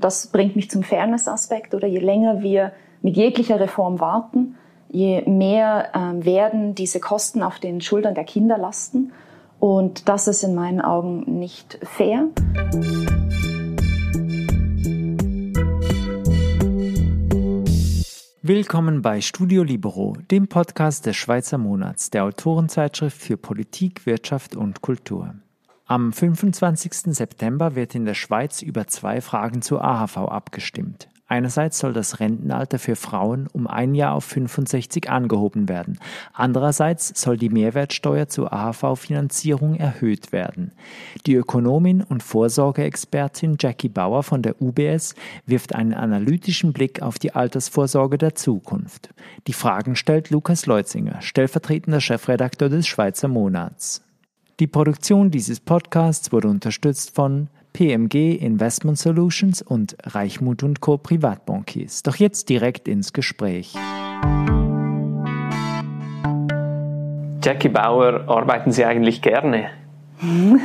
Das bringt mich zum Fairness-Aspekt oder je länger wir mit jeglicher Reform warten, je mehr äh, werden diese Kosten auf den Schultern der Kinder lasten. Und das ist in meinen Augen nicht fair. Willkommen bei Studio Libero, dem Podcast des Schweizer Monats, der Autorenzeitschrift für Politik, Wirtschaft und Kultur. Am 25. September wird in der Schweiz über zwei Fragen zur AHV abgestimmt. Einerseits soll das Rentenalter für Frauen um ein Jahr auf 65 angehoben werden. Andererseits soll die Mehrwertsteuer zur AHV-Finanzierung erhöht werden. Die Ökonomin und Vorsorgeexpertin Jackie Bauer von der UBS wirft einen analytischen Blick auf die Altersvorsorge der Zukunft. Die Fragen stellt Lukas Leutzinger, stellvertretender Chefredakteur des Schweizer Monats. Die Produktion dieses Podcasts wurde unterstützt von PMG Investment Solutions und Reichmut Co. Privatbankiers. Doch jetzt direkt ins Gespräch. Jackie Bauer, arbeiten Sie eigentlich gerne?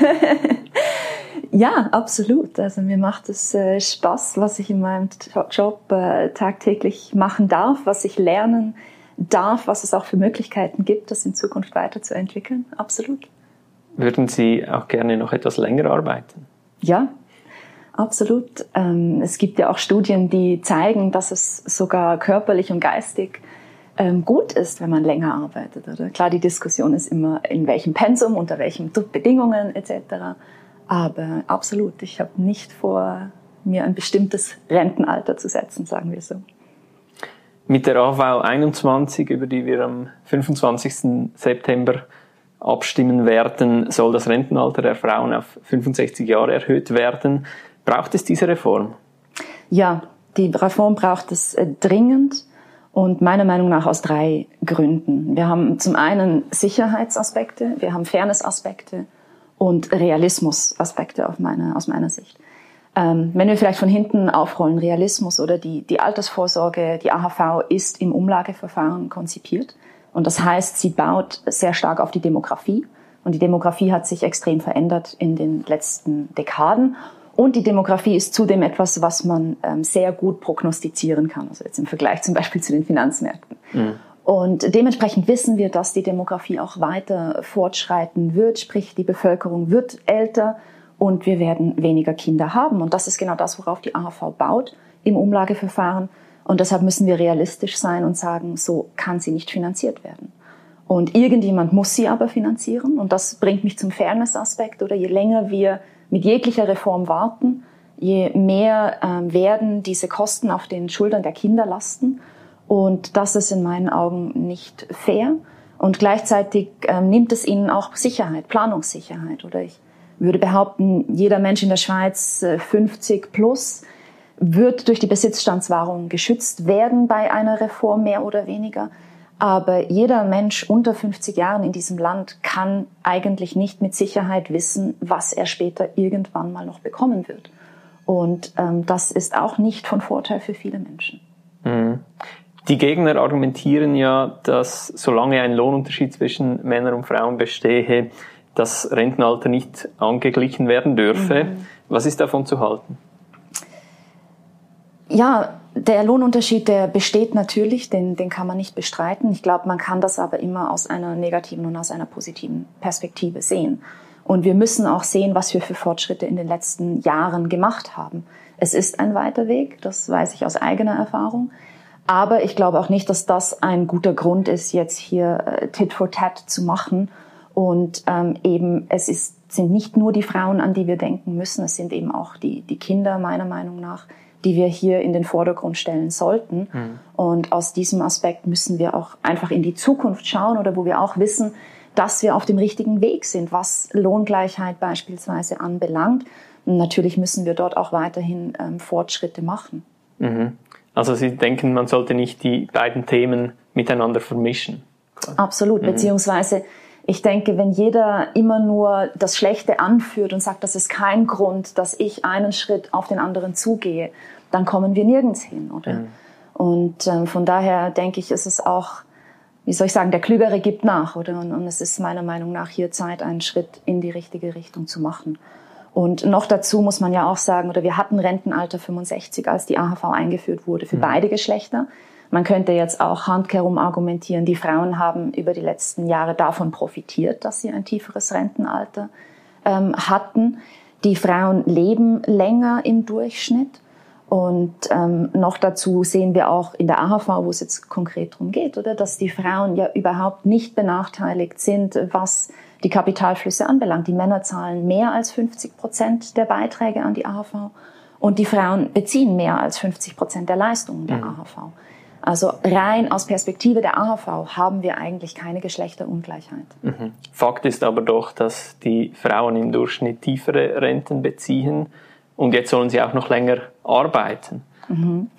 ja, absolut. Also mir macht es äh, Spaß, was ich in meinem Job äh, tagtäglich machen darf, was ich lernen darf, was es auch für Möglichkeiten gibt, das in Zukunft weiterzuentwickeln. Absolut. Würden Sie auch gerne noch etwas länger arbeiten? Ja, absolut. Ähm, es gibt ja auch Studien, die zeigen, dass es sogar körperlich und geistig ähm, gut ist, wenn man länger arbeitet. Oder? Klar, die Diskussion ist immer, in welchem Pensum, unter welchen Bedingungen etc. Aber absolut, ich habe nicht vor, mir ein bestimmtes Rentenalter zu setzen, sagen wir so. Mit der AV 21, über die wir am 25. September abstimmen werden, soll das Rentenalter der Frauen auf 65 Jahre erhöht werden. Braucht es diese Reform? Ja, die Reform braucht es äh, dringend und meiner Meinung nach aus drei Gründen. Wir haben zum einen Sicherheitsaspekte, wir haben Fairnessaspekte und Realismusaspekte auf meine, aus meiner Sicht. Ähm, wenn wir vielleicht von hinten aufrollen, Realismus oder die, die Altersvorsorge, die AHV ist im Umlageverfahren konzipiert. Und das heißt, sie baut sehr stark auf die Demografie. Und die Demografie hat sich extrem verändert in den letzten Dekaden. Und die Demografie ist zudem etwas, was man ähm, sehr gut prognostizieren kann. Also jetzt im Vergleich zum Beispiel zu den Finanzmärkten. Mhm. Und dementsprechend wissen wir, dass die Demografie auch weiter fortschreiten wird. Sprich, die Bevölkerung wird älter und wir werden weniger Kinder haben. Und das ist genau das, worauf die AHV baut im Umlageverfahren. Und deshalb müssen wir realistisch sein und sagen, so kann sie nicht finanziert werden. Und irgendjemand muss sie aber finanzieren. Und das bringt mich zum Fairness-Aspekt. Oder je länger wir mit jeglicher Reform warten, je mehr äh, werden diese Kosten auf den Schultern der Kinder lasten. Und das ist in meinen Augen nicht fair. Und gleichzeitig äh, nimmt es ihnen auch Sicherheit, Planungssicherheit. Oder ich würde behaupten, jeder Mensch in der Schweiz äh, 50 plus wird durch die Besitzstandswahrung geschützt werden bei einer Reform mehr oder weniger. Aber jeder Mensch unter 50 Jahren in diesem Land kann eigentlich nicht mit Sicherheit wissen, was er später irgendwann mal noch bekommen wird. Und ähm, das ist auch nicht von Vorteil für viele Menschen. Mhm. Die Gegner argumentieren ja, dass solange ein Lohnunterschied zwischen Männern und Frauen bestehe, das Rentenalter nicht angeglichen werden dürfe. Mhm. Was ist davon zu halten? Ja, der Lohnunterschied, der besteht natürlich, den, den kann man nicht bestreiten. Ich glaube, man kann das aber immer aus einer negativen und aus einer positiven Perspektive sehen. Und wir müssen auch sehen, was wir für Fortschritte in den letzten Jahren gemacht haben. Es ist ein weiter Weg, das weiß ich aus eigener Erfahrung. Aber ich glaube auch nicht, dass das ein guter Grund ist, jetzt hier äh, Tit for Tat zu machen. Und ähm, eben, es ist, sind nicht nur die Frauen, an die wir denken müssen, es sind eben auch die, die Kinder, meiner Meinung nach, die wir hier in den Vordergrund stellen sollten. Mhm. Und aus diesem Aspekt müssen wir auch einfach in die Zukunft schauen oder wo wir auch wissen, dass wir auf dem richtigen Weg sind, was Lohngleichheit beispielsweise anbelangt. Und natürlich müssen wir dort auch weiterhin ähm, Fortschritte machen. Mhm. Also Sie denken, man sollte nicht die beiden Themen miteinander vermischen? Absolut, mhm. beziehungsweise ich denke, wenn jeder immer nur das Schlechte anführt und sagt, das ist kein Grund, dass ich einen Schritt auf den anderen zugehe, dann kommen wir nirgends hin, oder? Mhm. Und ähm, von daher denke ich, ist es auch, wie soll ich sagen, der Klügere gibt nach, oder? Und, und es ist meiner Meinung nach hier Zeit, einen Schritt in die richtige Richtung zu machen. Und noch dazu muss man ja auch sagen, oder wir hatten Rentenalter 65, als die AHV eingeführt wurde, für mhm. beide Geschlechter. Man könnte jetzt auch handkehrum argumentieren, die Frauen haben über die letzten Jahre davon profitiert, dass sie ein tieferes Rentenalter ähm, hatten. Die Frauen leben länger im Durchschnitt. Und ähm, noch dazu sehen wir auch in der AHV, wo es jetzt konkret darum geht, oder, dass die Frauen ja überhaupt nicht benachteiligt sind, was die Kapitalflüsse anbelangt. Die Männer zahlen mehr als 50 Prozent der Beiträge an die AHV und die Frauen beziehen mehr als 50 Prozent der Leistungen der mhm. AHV. Also rein aus Perspektive der AHV haben wir eigentlich keine Geschlechterungleichheit. Mhm. Fakt ist aber doch, dass die Frauen im Durchschnitt tiefere Renten beziehen und jetzt sollen sie auch noch länger arbeiten. Mhm.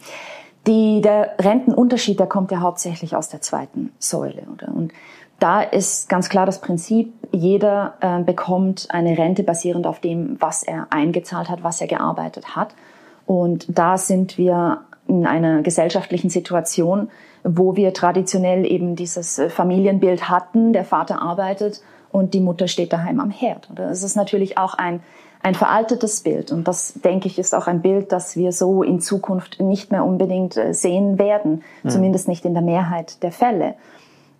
Die, der Rentenunterschied, der kommt ja hauptsächlich aus der zweiten Säule. Oder? Und da ist ganz klar das Prinzip, jeder äh, bekommt eine Rente basierend auf dem, was er eingezahlt hat, was er gearbeitet hat. Und da sind wir in einer gesellschaftlichen Situation, wo wir traditionell eben dieses äh, Familienbild hatten, der Vater arbeitet und die Mutter steht daheim am Herd. Oder es ist natürlich auch ein, ein veraltetes Bild und das, denke ich, ist auch ein Bild, das wir so in Zukunft nicht mehr unbedingt äh, sehen werden, mhm. zumindest nicht in der Mehrheit der Fälle.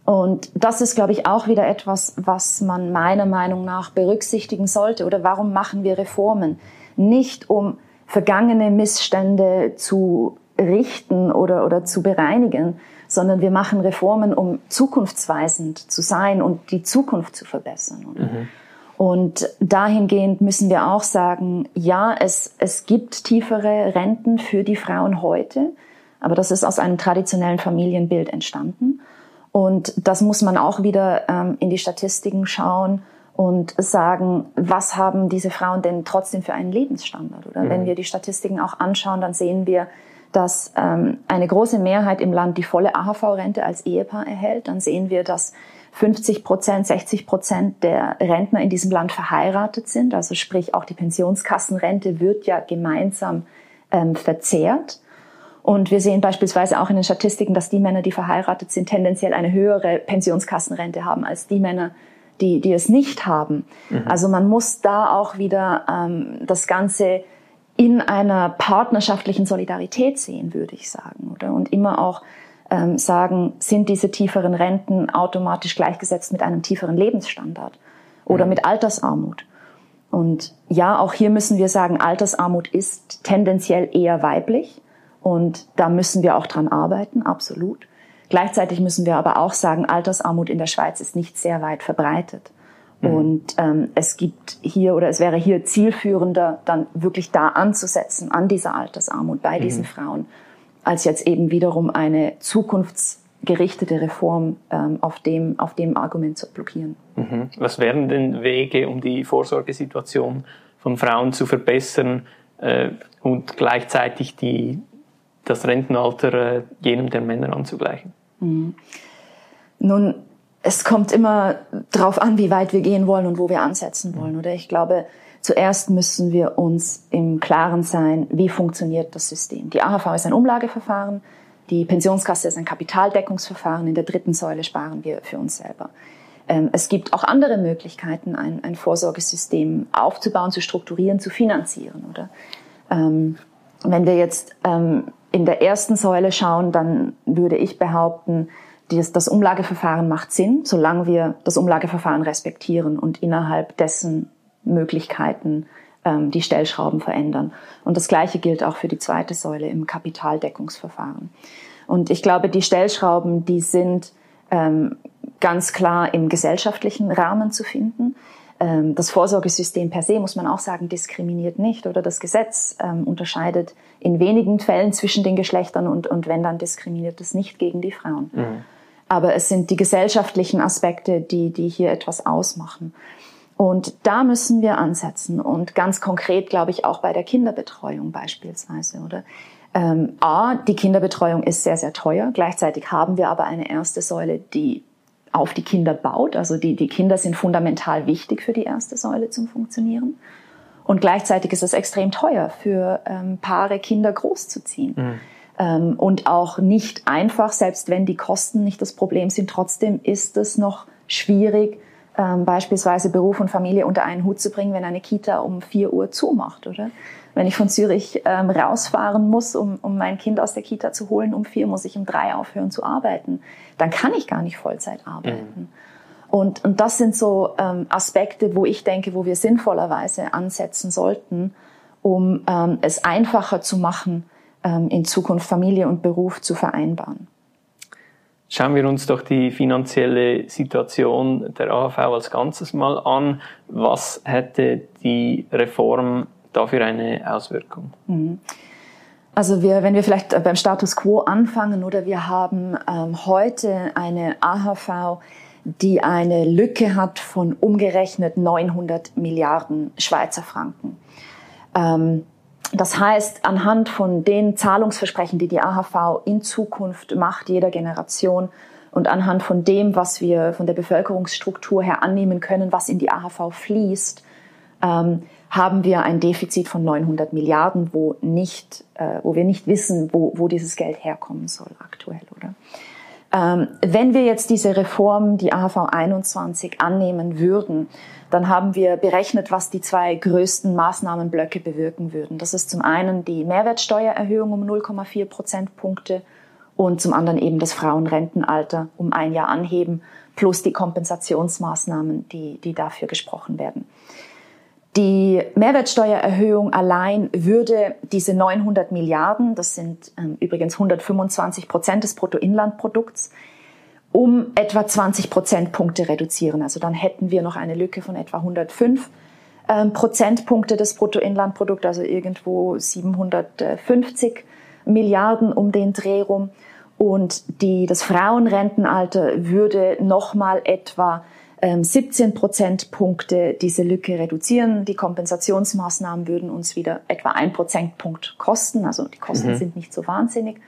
Und das ist, glaube ich, auch wieder etwas, was man meiner Meinung nach berücksichtigen sollte. Oder warum machen wir Reformen? Nicht um vergangene Missstände zu richten oder, oder zu bereinigen, sondern wir machen Reformen, um zukunftsweisend zu sein und die Zukunft zu verbessern. Mhm. Und dahingehend müssen wir auch sagen, ja, es, es gibt tiefere Renten für die Frauen heute, aber das ist aus einem traditionellen Familienbild entstanden. Und das muss man auch wieder ähm, in die Statistiken schauen und sagen, was haben diese Frauen denn trotzdem für einen Lebensstandard? Oder mhm. wenn wir die Statistiken auch anschauen, dann sehen wir, dass ähm, eine große Mehrheit im Land die volle AHV-Rente als Ehepaar erhält. Dann sehen wir, dass 50 Prozent, 60 Prozent der Rentner in diesem Land verheiratet sind. Also sprich, auch die Pensionskassenrente wird ja gemeinsam ähm, verzehrt. Und wir sehen beispielsweise auch in den Statistiken, dass die Männer, die verheiratet sind, tendenziell eine höhere Pensionskassenrente haben als die Männer, die, die es nicht haben. Mhm. Also man muss da auch wieder ähm, das Ganze in einer partnerschaftlichen Solidarität sehen, würde ich sagen, oder? Und immer auch ähm, sagen, sind diese tieferen Renten automatisch gleichgesetzt mit einem tieferen Lebensstandard oder mhm. mit Altersarmut? Und ja, auch hier müssen wir sagen, Altersarmut ist tendenziell eher weiblich und da müssen wir auch dran arbeiten, absolut. Gleichzeitig müssen wir aber auch sagen, Altersarmut in der Schweiz ist nicht sehr weit verbreitet. Mhm. Und ähm, es gibt hier oder es wäre hier zielführender, dann wirklich da anzusetzen, an dieser Altersarmut bei diesen mhm. Frauen, als jetzt eben wiederum eine zukunftsgerichtete Reform ähm, auf, dem, auf dem Argument zu blockieren. Mhm. Was wären denn Wege, um die Vorsorgesituation von Frauen zu verbessern äh, und gleichzeitig die, das Rentenalter äh, jenem der Männer anzugleichen? Mhm. Nun, es kommt immer darauf an, wie weit wir gehen wollen und wo wir ansetzen wollen. Oder ich glaube, zuerst müssen wir uns im Klaren sein, wie funktioniert das System. Die AHV ist ein Umlageverfahren, die Pensionskasse ist ein Kapitaldeckungsverfahren. In der dritten Säule sparen wir für uns selber. Ähm, es gibt auch andere Möglichkeiten, ein, ein Vorsorgesystem aufzubauen, zu strukturieren, zu finanzieren. Oder ähm, wenn wir jetzt ähm, in der ersten Säule schauen, dann würde ich behaupten, das, Umlageverfahren macht Sinn, solange wir das Umlageverfahren respektieren und innerhalb dessen Möglichkeiten ähm, die Stellschrauben verändern. Und das Gleiche gilt auch für die zweite Säule im Kapitaldeckungsverfahren. Und ich glaube, die Stellschrauben, die sind ähm, ganz klar im gesellschaftlichen Rahmen zu finden. Ähm, das Vorsorgesystem per se, muss man auch sagen, diskriminiert nicht oder das Gesetz ähm, unterscheidet in wenigen Fällen zwischen den Geschlechtern und, und wenn dann diskriminiert es nicht gegen die Frauen. Mhm. Aber es sind die gesellschaftlichen Aspekte, die, die hier etwas ausmachen. Und da müssen wir ansetzen und ganz konkret, glaube ich, auch bei der Kinderbetreuung beispielsweise, oder? Ähm, A, die Kinderbetreuung ist sehr, sehr teuer. Gleichzeitig haben wir aber eine erste Säule, die auf die Kinder baut. Also die, die Kinder sind fundamental wichtig für die erste Säule zum Funktionieren. Und gleichzeitig ist es extrem teuer für ähm, Paare, Kinder großzuziehen. Mhm. Ähm, und auch nicht einfach, selbst wenn die Kosten nicht das Problem sind, trotzdem ist es noch schwierig, ähm, beispielsweise Beruf und Familie unter einen Hut zu bringen, wenn eine Kita um 4 Uhr zumacht, oder? Wenn ich von Zürich ähm, rausfahren muss, um, um mein Kind aus der Kita zu holen, um vier muss ich um drei aufhören zu arbeiten, dann kann ich gar nicht Vollzeit arbeiten. Mhm. Und, und das sind so ähm, Aspekte, wo ich denke, wo wir sinnvollerweise ansetzen sollten, um ähm, es einfacher zu machen, in Zukunft Familie und Beruf zu vereinbaren. Schauen wir uns doch die finanzielle Situation der AHV als Ganzes mal an. Was hätte die Reform dafür eine Auswirkung? Mhm. Also wir, wenn wir vielleicht beim Status quo anfangen, oder wir haben ähm, heute eine AHV, die eine Lücke hat von umgerechnet 900 Milliarden Schweizer Franken. Ähm, das heißt, anhand von den Zahlungsversprechen, die die AHV in Zukunft macht, jeder Generation, und anhand von dem, was wir von der Bevölkerungsstruktur her annehmen können, was in die AHV fließt, ähm, haben wir ein Defizit von 900 Milliarden, wo, nicht, äh, wo wir nicht wissen, wo, wo dieses Geld herkommen soll aktuell, oder? Ähm, wenn wir jetzt diese Reform, die AHV 21, annehmen würden, dann haben wir berechnet, was die zwei größten Maßnahmenblöcke bewirken würden. Das ist zum einen die Mehrwertsteuererhöhung um 0,4 Prozentpunkte und zum anderen eben das Frauenrentenalter um ein Jahr anheben, plus die Kompensationsmaßnahmen, die, die dafür gesprochen werden. Die Mehrwertsteuererhöhung allein würde diese 900 Milliarden, das sind ähm, übrigens 125 Prozent des Bruttoinlandprodukts, um etwa 20 Prozentpunkte reduzieren. Also dann hätten wir noch eine Lücke von etwa 105 ähm, Prozentpunkte des Bruttoinlandprodukts, also irgendwo 750 Milliarden um den Dreh rum. Und die, das Frauenrentenalter würde nochmal etwa 17 ähm, Prozentpunkte diese Lücke reduzieren. Die Kompensationsmaßnahmen würden uns wieder etwa ein Prozentpunkt kosten. Also die Kosten mhm. sind nicht so wahnsinnig,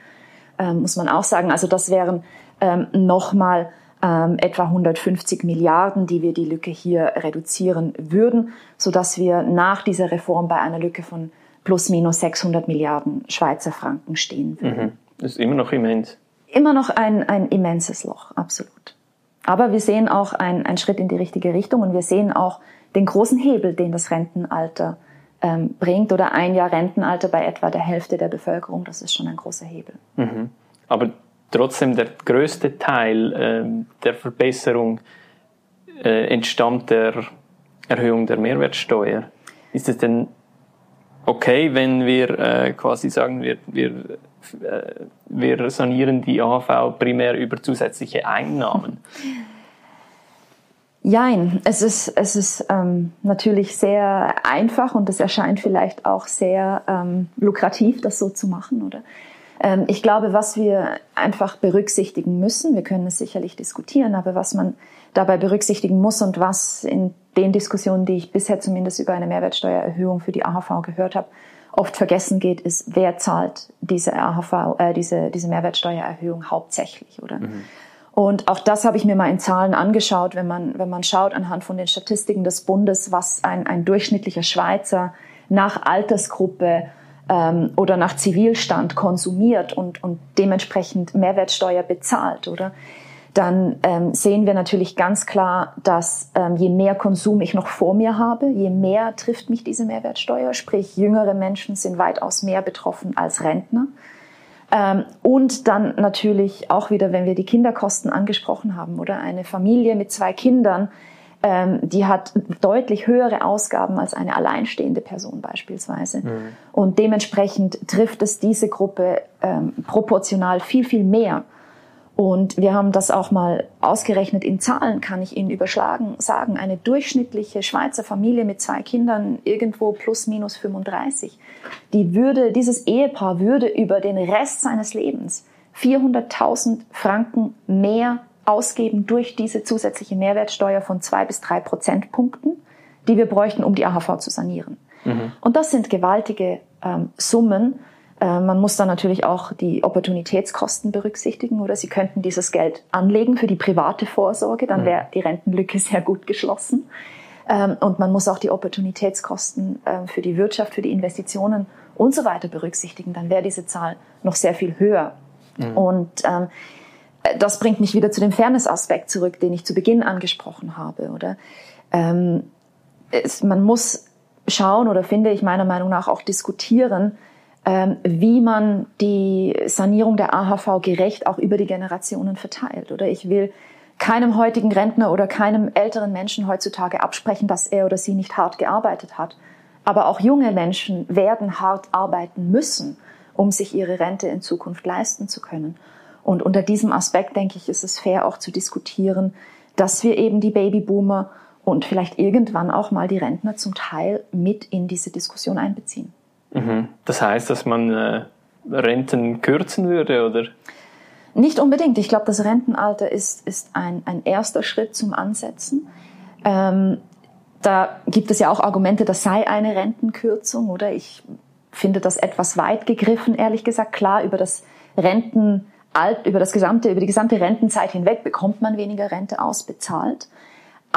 ähm, muss man auch sagen. Also das wären ähm, nochmal ähm, etwa 150 Milliarden, die wir die Lücke hier reduzieren würden, sodass wir nach dieser Reform bei einer Lücke von plus minus 600 Milliarden Schweizer Franken stehen würden. Mhm. Das ist immer noch immens. Immer noch ein, ein immenses Loch, absolut. Aber wir sehen auch einen Schritt in die richtige Richtung und wir sehen auch den großen Hebel, den das Rentenalter ähm, bringt oder ein Jahr Rentenalter bei etwa der Hälfte der Bevölkerung. Das ist schon ein großer Hebel. Mhm. Aber trotzdem der größte Teil äh, der Verbesserung äh, entstammt der Erhöhung der Mehrwertsteuer. Ist es denn okay, wenn wir äh, quasi sagen, wir, wir, wir sanieren die AHV primär über zusätzliche Einnahmen? Jein, es ist, es ist ähm, natürlich sehr einfach und es erscheint vielleicht auch sehr ähm, lukrativ, das so zu machen, oder? Ähm, ich glaube, was wir einfach berücksichtigen müssen, wir können es sicherlich diskutieren, aber was man dabei berücksichtigen muss und was in den Diskussionen, die ich bisher zumindest über eine Mehrwertsteuererhöhung für die AHV gehört habe, oft vergessen geht, ist, wer zahlt diese AHV, äh, diese, diese Mehrwertsteuererhöhung hauptsächlich, oder? Mhm. Und auch das habe ich mir mal in Zahlen angeschaut, wenn man, wenn man schaut anhand von den Statistiken des Bundes, was ein, ein durchschnittlicher Schweizer nach Altersgruppe ähm, oder nach Zivilstand konsumiert und, und dementsprechend Mehrwertsteuer bezahlt, oder? Dann ähm, sehen wir natürlich ganz klar, dass ähm, je mehr Konsum ich noch vor mir habe, je mehr trifft mich diese Mehrwertsteuer. Sprich, jüngere Menschen sind weitaus mehr betroffen als Rentner. Ähm, und dann natürlich auch wieder, wenn wir die Kinderkosten angesprochen haben, oder eine Familie mit zwei Kindern ähm, die hat deutlich höhere Ausgaben als eine alleinstehende Person beispielsweise. Mhm. Und dementsprechend trifft es diese Gruppe ähm, proportional viel, viel mehr. Und wir haben das auch mal ausgerechnet in Zahlen, kann ich Ihnen überschlagen sagen. Eine durchschnittliche Schweizer Familie mit zwei Kindern, irgendwo plus minus 35, die würde, dieses Ehepaar würde über den Rest seines Lebens 400.000 Franken mehr ausgeben durch diese zusätzliche Mehrwertsteuer von zwei bis drei Prozentpunkten, die wir bräuchten, um die AHV zu sanieren. Mhm. Und das sind gewaltige ähm, Summen. Äh, man muss dann natürlich auch die Opportunitätskosten berücksichtigen oder Sie könnten dieses Geld anlegen für die private Vorsorge, dann mhm. wäre die Rentenlücke sehr gut geschlossen. Ähm, und man muss auch die Opportunitätskosten äh, für die Wirtschaft, für die Investitionen und so weiter berücksichtigen, dann wäre diese Zahl noch sehr viel höher. Mhm. Und ähm, das bringt mich wieder zu dem Fairness-Aspekt zurück, den ich zu Beginn angesprochen habe, oder? Ähm, es, man muss schauen oder finde ich meiner Meinung nach auch diskutieren, ähm, wie man die Sanierung der AHV gerecht auch über die Generationen verteilt. Oder ich will keinem heutigen Rentner oder keinem älteren Menschen heutzutage absprechen, dass er oder sie nicht hart gearbeitet hat. Aber auch junge Menschen werden hart arbeiten müssen, um sich ihre Rente in Zukunft leisten zu können. Und unter diesem Aspekt, denke ich, ist es fair auch zu diskutieren, dass wir eben die Babyboomer und vielleicht irgendwann auch mal die Rentner zum Teil mit in diese Diskussion einbeziehen. Mhm. Das heißt, dass man äh, Renten kürzen würde, oder? Nicht unbedingt. Ich glaube, das Rentenalter ist, ist ein, ein erster Schritt zum Ansetzen. Ähm, da gibt es ja auch Argumente, das sei eine Rentenkürzung, oder? Ich finde das etwas weit gegriffen, ehrlich gesagt. Klar, über das Rentenalter, über das gesamte, über die gesamte Rentenzeit hinweg bekommt man weniger Rente ausbezahlt.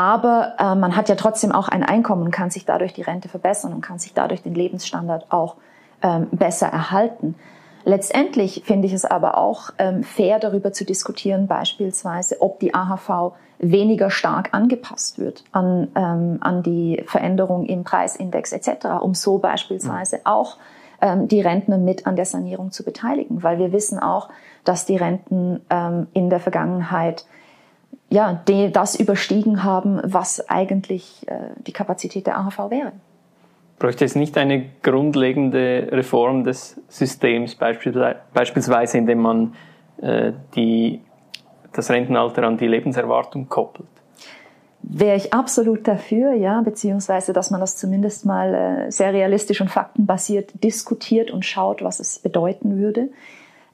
Aber äh, man hat ja trotzdem auch ein Einkommen und kann sich dadurch die Rente verbessern und kann sich dadurch den Lebensstandard auch ähm, besser erhalten. Letztendlich finde ich es aber auch ähm, fair, darüber zu diskutieren, beispielsweise, ob die AHV weniger stark angepasst wird an, ähm, an die Veränderung im Preisindex etc., um so beispielsweise auch ähm, die Rentner mit an der Sanierung zu beteiligen. Weil wir wissen auch, dass die Renten ähm, in der Vergangenheit ja, die das überstiegen haben, was eigentlich äh, die Kapazität der AHV wäre. Bräuchte es nicht eine grundlegende Reform des Systems, beispielsweise indem man äh, die, das Rentenalter an die Lebenserwartung koppelt? Wäre ich absolut dafür, ja, beziehungsweise dass man das zumindest mal äh, sehr realistisch und faktenbasiert diskutiert und schaut, was es bedeuten würde.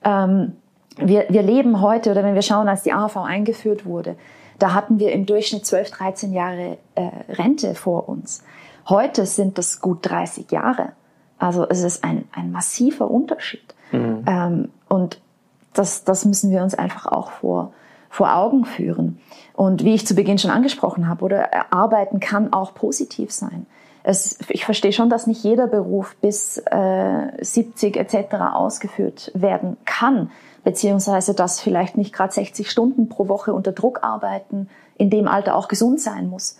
Ähm, wir, wir leben heute, oder wenn wir schauen, als die AHV eingeführt wurde, da hatten wir im Durchschnitt 12, 13 Jahre äh, Rente vor uns. Heute sind das gut 30 Jahre. Also es ist ein, ein massiver Unterschied. Mhm. Ähm, und das, das müssen wir uns einfach auch vor, vor Augen führen. Und wie ich zu Beginn schon angesprochen habe, oder arbeiten kann auch positiv sein. Es, ich verstehe schon, dass nicht jeder Beruf bis äh, 70 etc. ausgeführt werden kann beziehungsweise dass vielleicht nicht gerade 60 Stunden pro Woche unter Druck arbeiten, in dem Alter auch gesund sein muss.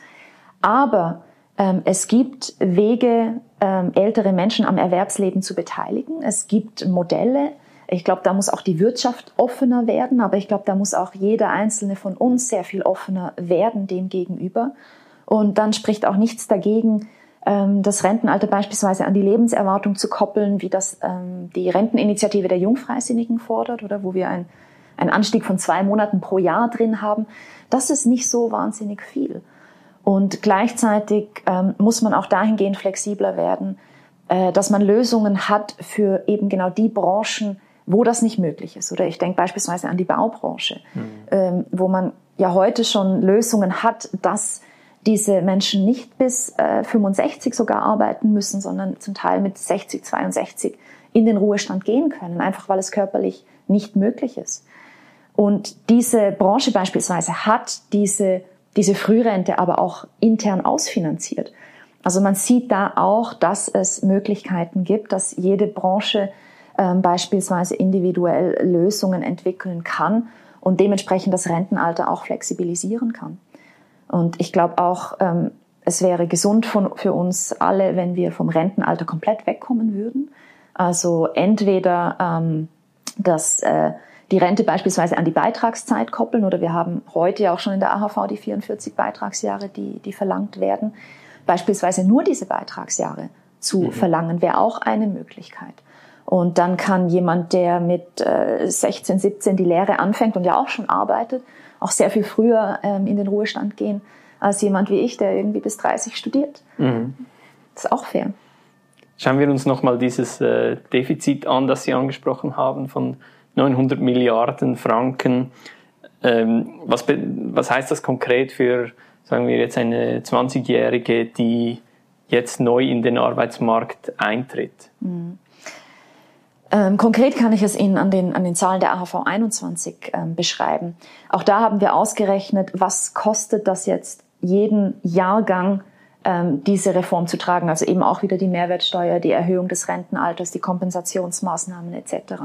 Aber ähm, es gibt Wege, ähm, ältere Menschen am Erwerbsleben zu beteiligen. Es gibt Modelle. Ich glaube, da muss auch die Wirtschaft offener werden, aber ich glaube, da muss auch jeder einzelne von uns sehr viel offener werden dem gegenüber. Und dann spricht auch nichts dagegen, das Rentenalter beispielsweise an die Lebenserwartung zu koppeln, wie das ähm, die Renteninitiative der Jungfreisinnigen fordert, oder wo wir ein, einen Anstieg von zwei Monaten pro Jahr drin haben. Das ist nicht so wahnsinnig viel. Und gleichzeitig ähm, muss man auch dahingehend flexibler werden, äh, dass man Lösungen hat für eben genau die Branchen, wo das nicht möglich ist. Oder ich denke beispielsweise an die Baubranche, mhm. ähm, wo man ja heute schon Lösungen hat, dass diese Menschen nicht bis äh, 65 sogar arbeiten müssen, sondern zum Teil mit 60, 62 in den Ruhestand gehen können, einfach weil es körperlich nicht möglich ist. Und diese Branche beispielsweise hat diese, diese Frührente aber auch intern ausfinanziert. Also man sieht da auch, dass es Möglichkeiten gibt, dass jede Branche ähm, beispielsweise individuell Lösungen entwickeln kann und dementsprechend das Rentenalter auch flexibilisieren kann. Und ich glaube auch, ähm, es wäre gesund von, für uns alle, wenn wir vom Rentenalter komplett wegkommen würden. Also entweder ähm, dass äh, die Rente beispielsweise an die Beitragszeit koppeln oder wir haben heute ja auch schon in der AHV die 44 Beitragsjahre, die, die verlangt werden. Beispielsweise nur diese Beitragsjahre zu mhm. verlangen, wäre auch eine Möglichkeit. Und dann kann jemand, der mit äh, 16, 17 die Lehre anfängt und ja auch schon arbeitet, auch sehr viel früher ähm, in den Ruhestand gehen als jemand wie ich, der irgendwie bis 30 studiert. Mhm. Das ist auch fair. Schauen wir uns nochmal dieses äh, Defizit an, das Sie angesprochen haben, von 900 Milliarden Franken. Ähm, was, was heißt das konkret für, sagen wir jetzt, eine 20-Jährige, die jetzt neu in den Arbeitsmarkt eintritt? Mhm. Ähm, konkret kann ich es Ihnen an den, an den Zahlen der AHV 21 ähm, beschreiben. Auch da haben wir ausgerechnet, was kostet das jetzt jeden Jahrgang ähm, diese Reform zu tragen. Also eben auch wieder die Mehrwertsteuer, die Erhöhung des Rentenalters, die Kompensationsmaßnahmen etc.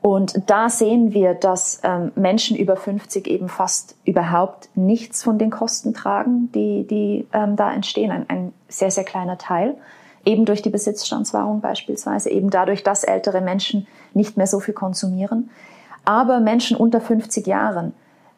Und da sehen wir, dass ähm, Menschen über 50 eben fast überhaupt nichts von den Kosten tragen, die, die ähm, da entstehen. Ein, ein sehr, sehr kleiner Teil. Eben durch die Besitzstandswahrung beispielsweise, eben dadurch, dass ältere Menschen nicht mehr so viel konsumieren. Aber Menschen unter 50 Jahren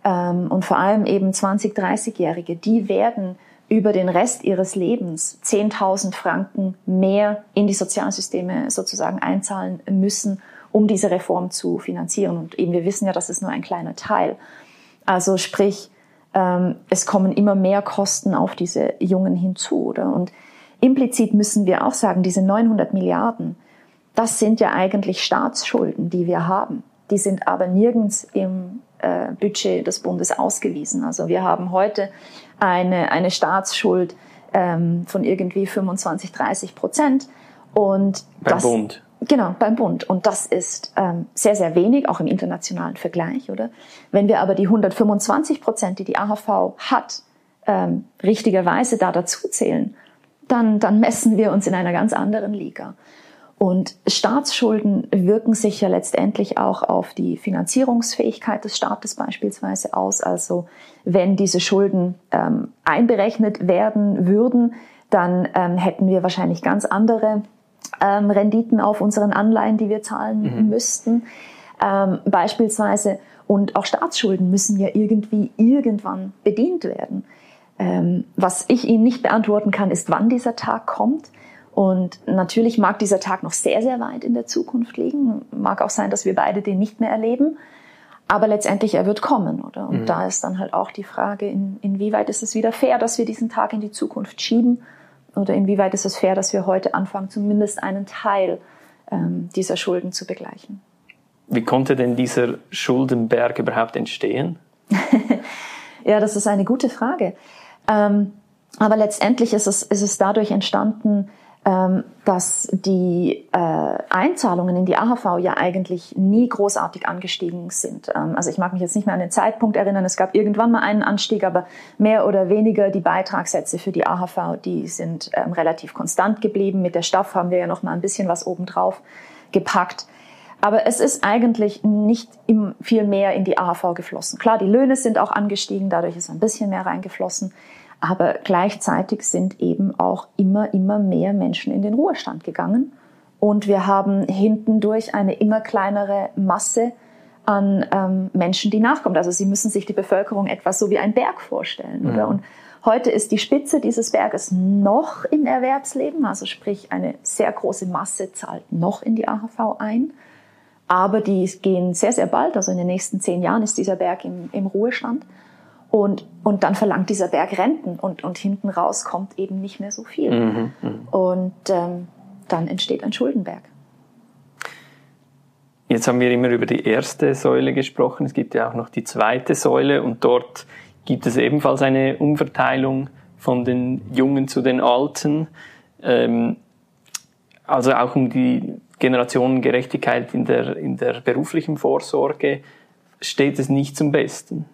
ähm, und vor allem eben 20, 30-Jährige, die werden über den Rest ihres Lebens 10.000 Franken mehr in die Sozialsysteme sozusagen einzahlen müssen, um diese Reform zu finanzieren. Und eben wir wissen ja, das ist nur ein kleiner Teil. Also sprich, ähm, es kommen immer mehr Kosten auf diese Jungen hinzu. Oder? Und implizit müssen wir auch sagen, diese 900 Milliarden, das sind ja eigentlich Staatsschulden, die wir haben. Die sind aber nirgends im äh, Budget des Bundes ausgewiesen. Also wir haben heute eine, eine Staatsschuld ähm, von irgendwie 25, 30 Prozent. Und beim das, Bund. Genau, beim Bund. Und das ist ähm, sehr, sehr wenig, auch im internationalen Vergleich, oder? Wenn wir aber die 125 Prozent, die die AHV hat, ähm, richtigerweise da dazu zählen, dann, dann messen wir uns in einer ganz anderen Liga. Und Staatsschulden wirken sich ja letztendlich auch auf die Finanzierungsfähigkeit des Staates beispielsweise aus. Also wenn diese Schulden ähm, einberechnet werden würden, dann ähm, hätten wir wahrscheinlich ganz andere ähm, Renditen auf unseren Anleihen, die wir zahlen mhm. müssten. Ähm, beispielsweise und auch Staatsschulden müssen ja irgendwie irgendwann bedient werden. Ähm, was ich Ihnen nicht beantworten kann, ist, wann dieser Tag kommt. Und natürlich mag dieser Tag noch sehr, sehr weit in der Zukunft liegen. Mag auch sein, dass wir beide den nicht mehr erleben. Aber letztendlich, er wird kommen, oder? Und mhm. da ist dann halt auch die Frage, in, inwieweit ist es wieder fair, dass wir diesen Tag in die Zukunft schieben? Oder inwieweit ist es fair, dass wir heute anfangen, zumindest einen Teil ähm, dieser Schulden zu begleichen? Wie konnte denn dieser Schuldenberg überhaupt entstehen? ja, das ist eine gute Frage. Ähm, aber letztendlich ist es, ist es dadurch entstanden, ähm, dass die äh, Einzahlungen in die AHV ja eigentlich nie großartig angestiegen sind. Ähm, also ich mag mich jetzt nicht mehr an den Zeitpunkt erinnern, es gab irgendwann mal einen Anstieg, aber mehr oder weniger die Beitragssätze für die AHV, die sind ähm, relativ konstant geblieben. Mit der Staff haben wir ja noch mal ein bisschen was obendrauf gepackt. Aber es ist eigentlich nicht viel mehr in die AHV geflossen. Klar, die Löhne sind auch angestiegen, dadurch ist ein bisschen mehr reingeflossen. Aber gleichzeitig sind eben auch immer, immer mehr Menschen in den Ruhestand gegangen. Und wir haben hintendurch eine immer kleinere Masse an ähm, Menschen, die nachkommt. Also Sie müssen sich die Bevölkerung etwas so wie ein Berg vorstellen, mhm. oder? Und heute ist die Spitze dieses Berges noch im Erwerbsleben, also sprich eine sehr große Masse zahlt noch in die AHV ein. Aber die gehen sehr, sehr bald, also in den nächsten zehn Jahren ist dieser Berg im, im Ruhestand. Und, und dann verlangt dieser Berg Renten und, und hinten raus kommt eben nicht mehr so viel. Mhm, mhm, und ähm, dann entsteht ein Schuldenberg. Jetzt haben wir immer über die erste Säule gesprochen. Es gibt ja auch noch die zweite Säule und dort gibt es ebenfalls eine Umverteilung von den Jungen zu den Alten. Ähm, also auch um die Generationengerechtigkeit in der, in der beruflichen Vorsorge steht es nicht zum Besten.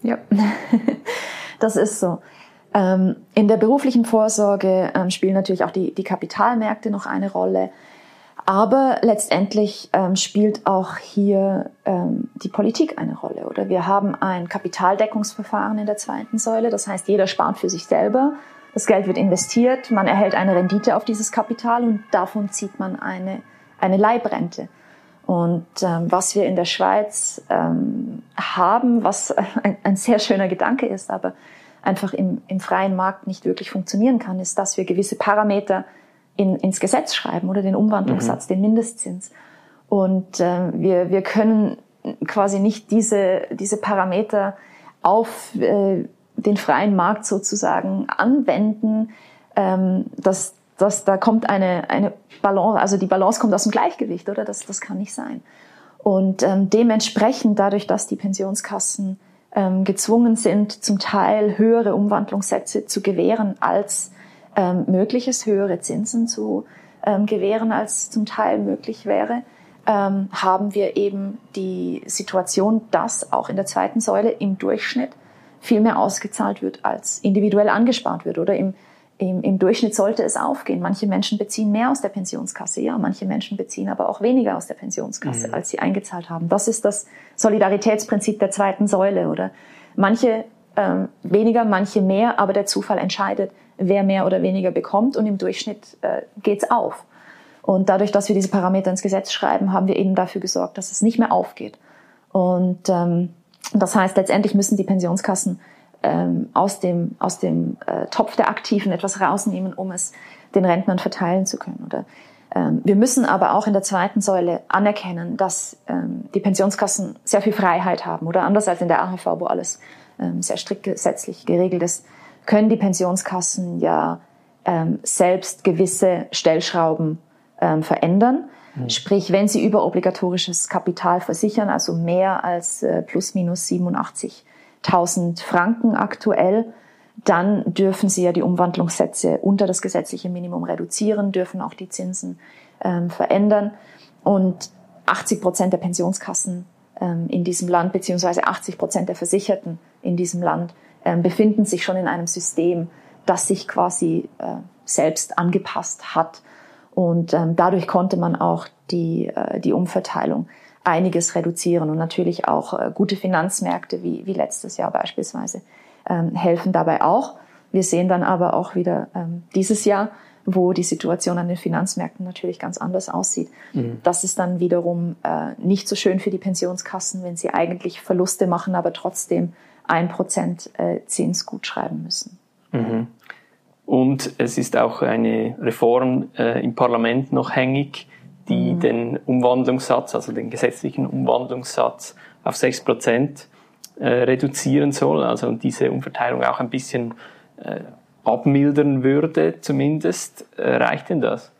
Ja, das ist so. Ähm, in der beruflichen Vorsorge ähm, spielen natürlich auch die, die Kapitalmärkte noch eine Rolle. Aber letztendlich ähm, spielt auch hier die Politik eine Rolle. Oder wir haben ein Kapitaldeckungsverfahren in der zweiten Säule. Das heißt, jeder spart für sich selber. Das Geld wird investiert. Man erhält eine Rendite auf dieses Kapital und davon zieht man eine, eine Leibrente. Und ähm, was wir in der Schweiz ähm, haben, was ein, ein, sehr schöner Gedanke ist, aber einfach im, im freien Markt nicht wirklich funktionieren kann, ist, dass wir gewisse Parameter in, ins Gesetz schreiben oder den Umwandlungssatz, mhm. den Mindestzins. Und äh, wir, wir können quasi nicht diese, diese Parameter auf äh, den freien Markt sozusagen anwenden, ähm, dass dass da kommt eine, eine Balance, also die Balance kommt aus dem Gleichgewicht, oder? Das, das kann nicht sein. Und ähm, dementsprechend, dadurch, dass die Pensionskassen ähm, gezwungen sind, zum Teil höhere Umwandlungssätze zu gewähren, als ähm, möglich ist, höhere Zinsen zu ähm, gewähren, als zum Teil möglich wäre, ähm, haben wir eben die Situation, dass auch in der zweiten Säule im Durchschnitt viel mehr ausgezahlt wird, als individuell angespart wird. Oder im im, im Durchschnitt sollte es aufgehen. Manche Menschen beziehen mehr aus der Pensionskasse, ja, manche Menschen beziehen aber auch weniger aus der Pensionskasse, mhm. als sie eingezahlt haben. Das ist das Solidaritätsprinzip der zweiten Säule, oder? Manche ähm, weniger, manche mehr, aber der Zufall entscheidet, wer mehr oder weniger bekommt und im Durchschnitt äh, geht's auf. Und dadurch, dass wir diese Parameter ins Gesetz schreiben, haben wir eben dafür gesorgt, dass es nicht mehr aufgeht. Und ähm, das heißt, letztendlich müssen die Pensionskassen ähm, aus dem, aus dem äh, Topf der Aktiven etwas rausnehmen, um es den Rentnern verteilen zu können. Oder, ähm, wir müssen aber auch in der zweiten Säule anerkennen, dass ähm, die Pensionskassen sehr viel Freiheit haben. Oder anders als in der AHV, wo alles ähm, sehr strikt gesetzlich geregelt ist, können die Pensionskassen ja ähm, selbst gewisse Stellschrauben ähm, verändern. Mhm. Sprich, wenn sie über obligatorisches Kapital versichern, also mehr als äh, plus minus 87 1000 Franken aktuell, dann dürfen Sie ja die Umwandlungssätze unter das gesetzliche Minimum reduzieren, dürfen auch die Zinsen ähm, verändern. Und 80 Prozent der Pensionskassen ähm, in diesem Land, beziehungsweise 80 Prozent der Versicherten in diesem Land, ähm, befinden sich schon in einem System, das sich quasi äh, selbst angepasst hat. Und ähm, dadurch konnte man auch die, äh, die Umverteilung einiges reduzieren. Und natürlich auch äh, gute Finanzmärkte wie, wie letztes Jahr beispielsweise ähm, helfen dabei auch. Wir sehen dann aber auch wieder ähm, dieses Jahr, wo die Situation an den Finanzmärkten natürlich ganz anders aussieht. Mhm. Das ist dann wiederum äh, nicht so schön für die Pensionskassen, wenn sie eigentlich Verluste machen, aber trotzdem ein Prozent äh, Zins gut schreiben müssen. Mhm. Und es ist auch eine Reform äh, im Parlament noch hängig, die mhm. den Umwandlungssatz, also den gesetzlichen Umwandlungssatz auf 6 Prozent äh, reduzieren soll, also diese Umverteilung auch ein bisschen äh, abmildern würde, zumindest. Äh, reicht denn das?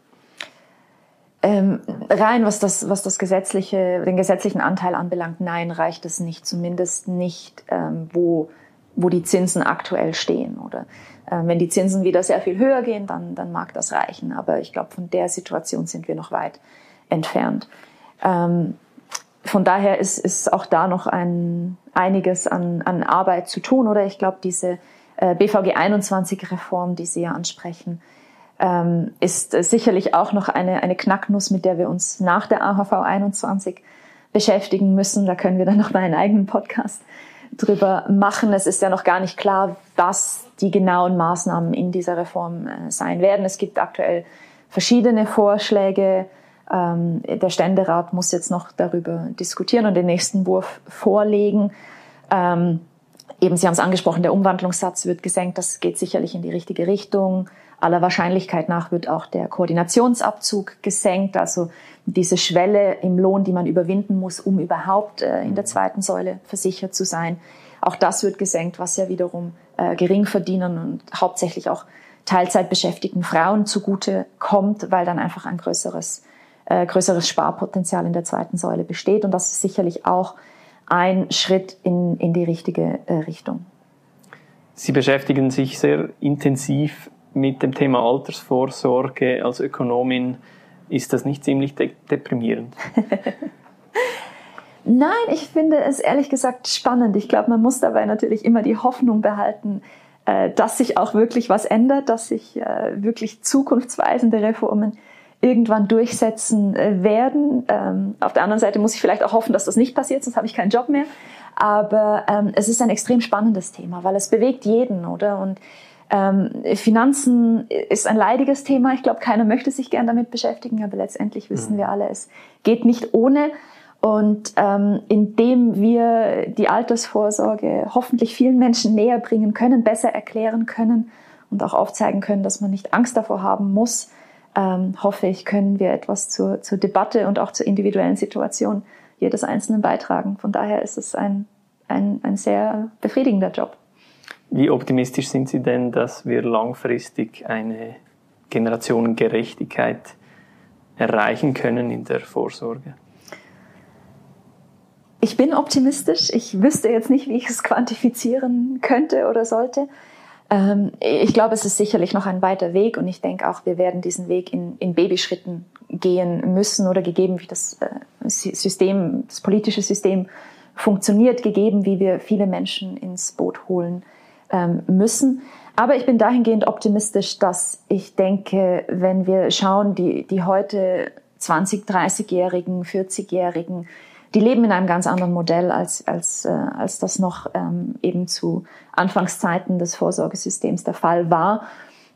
Ähm, rein, was das, was das gesetzliche, den gesetzlichen Anteil anbelangt, nein, reicht es nicht. Zumindest nicht, ähm, wo, wo die Zinsen aktuell stehen. Oder wenn die Zinsen wieder sehr viel höher gehen, dann, dann mag das reichen. Aber ich glaube, von der Situation sind wir noch weit entfernt. Ähm, von daher ist, ist auch da noch ein, einiges an, an Arbeit zu tun. Oder ich glaube, diese äh, BVG 21 Reform, die Sie ja ansprechen, ähm, ist sicherlich auch noch eine, eine Knacknuss, mit der wir uns nach der AHV 21 beschäftigen müssen. Da können wir dann noch mal einen eigenen Podcast drüber machen. Es ist ja noch gar nicht klar, was die genauen Maßnahmen in dieser Reform äh, sein werden. Es gibt aktuell verschiedene Vorschläge. Ähm, der Ständerat muss jetzt noch darüber diskutieren und den nächsten Wurf vorlegen. Ähm, eben, Sie haben es angesprochen, der Umwandlungssatz wird gesenkt. Das geht sicherlich in die richtige Richtung. Aller Wahrscheinlichkeit nach wird auch der Koordinationsabzug gesenkt, also diese Schwelle im Lohn, die man überwinden muss, um überhaupt äh, in der zweiten Säule versichert zu sein. Auch das wird gesenkt, was ja wiederum äh, Geringverdienern und hauptsächlich auch Teilzeitbeschäftigten Frauen zugute kommt, weil dann einfach ein größeres, äh, größeres Sparpotenzial in der zweiten Säule besteht. Und das ist sicherlich auch ein Schritt in, in die richtige äh, Richtung. Sie beschäftigen sich sehr intensiv mit dem Thema Altersvorsorge als Ökonomin. Ist das nicht ziemlich de deprimierend? Nein, ich finde es ehrlich gesagt spannend. Ich glaube, man muss dabei natürlich immer die Hoffnung behalten, äh, dass sich auch wirklich was ändert, dass sich äh, wirklich zukunftsweisende Reformen irgendwann durchsetzen äh, werden. Ähm, auf der anderen Seite muss ich vielleicht auch hoffen, dass das nicht passiert, sonst habe ich keinen Job mehr. Aber ähm, es ist ein extrem spannendes Thema, weil es bewegt jeden, oder? Und ähm, Finanzen ist ein leidiges Thema. Ich glaube, keiner möchte sich gern damit beschäftigen, aber letztendlich wissen mhm. wir alle, es geht nicht ohne. Und ähm, indem wir die Altersvorsorge hoffentlich vielen Menschen näher bringen können, besser erklären können und auch aufzeigen können, dass man nicht Angst davor haben muss, ähm, hoffe ich, können wir etwas zur, zur Debatte und auch zur individuellen Situation jedes Einzelnen beitragen. Von daher ist es ein, ein, ein sehr befriedigender Job. Wie optimistisch sind Sie denn, dass wir langfristig eine Generationengerechtigkeit erreichen können in der Vorsorge? Ich bin optimistisch. Ich wüsste jetzt nicht, wie ich es quantifizieren könnte oder sollte. Ähm, ich glaube, es ist sicherlich noch ein weiter Weg und ich denke auch, wir werden diesen Weg in, in Babyschritten gehen müssen oder gegeben, wie das äh, System, das politische System funktioniert, gegeben, wie wir viele Menschen ins Boot holen ähm, müssen. Aber ich bin dahingehend optimistisch, dass ich denke, wenn wir schauen, die, die heute 20, 30-Jährigen, 40-Jährigen, die leben in einem ganz anderen Modell, als, als, äh, als das noch ähm, eben zu Anfangszeiten des Vorsorgesystems der Fall war.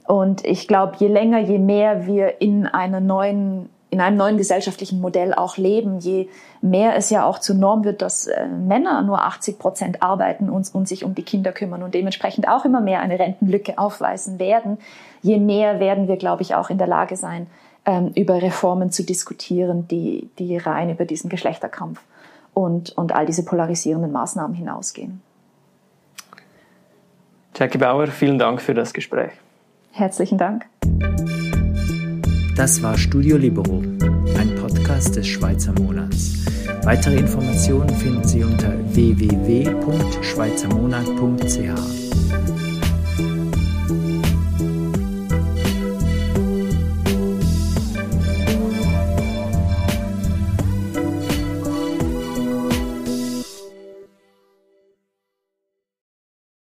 Und ich glaube, je länger, je mehr wir in einer neuen in einem neuen gesellschaftlichen Modell auch leben, je mehr es ja auch zur Norm wird, dass äh, Männer nur 80 Prozent arbeiten und, und sich um die Kinder kümmern und dementsprechend auch immer mehr eine Rentenlücke aufweisen werden, je mehr werden wir, glaube ich, auch in der Lage sein, ähm, über Reformen zu diskutieren, die, die rein über diesen Geschlechterkampf und, und all diese polarisierenden Maßnahmen hinausgehen. Jackie Bauer, vielen Dank für das Gespräch. Herzlichen Dank. Das war Studio Libero, ein Podcast des Schweizer Monats. Weitere Informationen finden Sie unter www.schweizermonat.ch.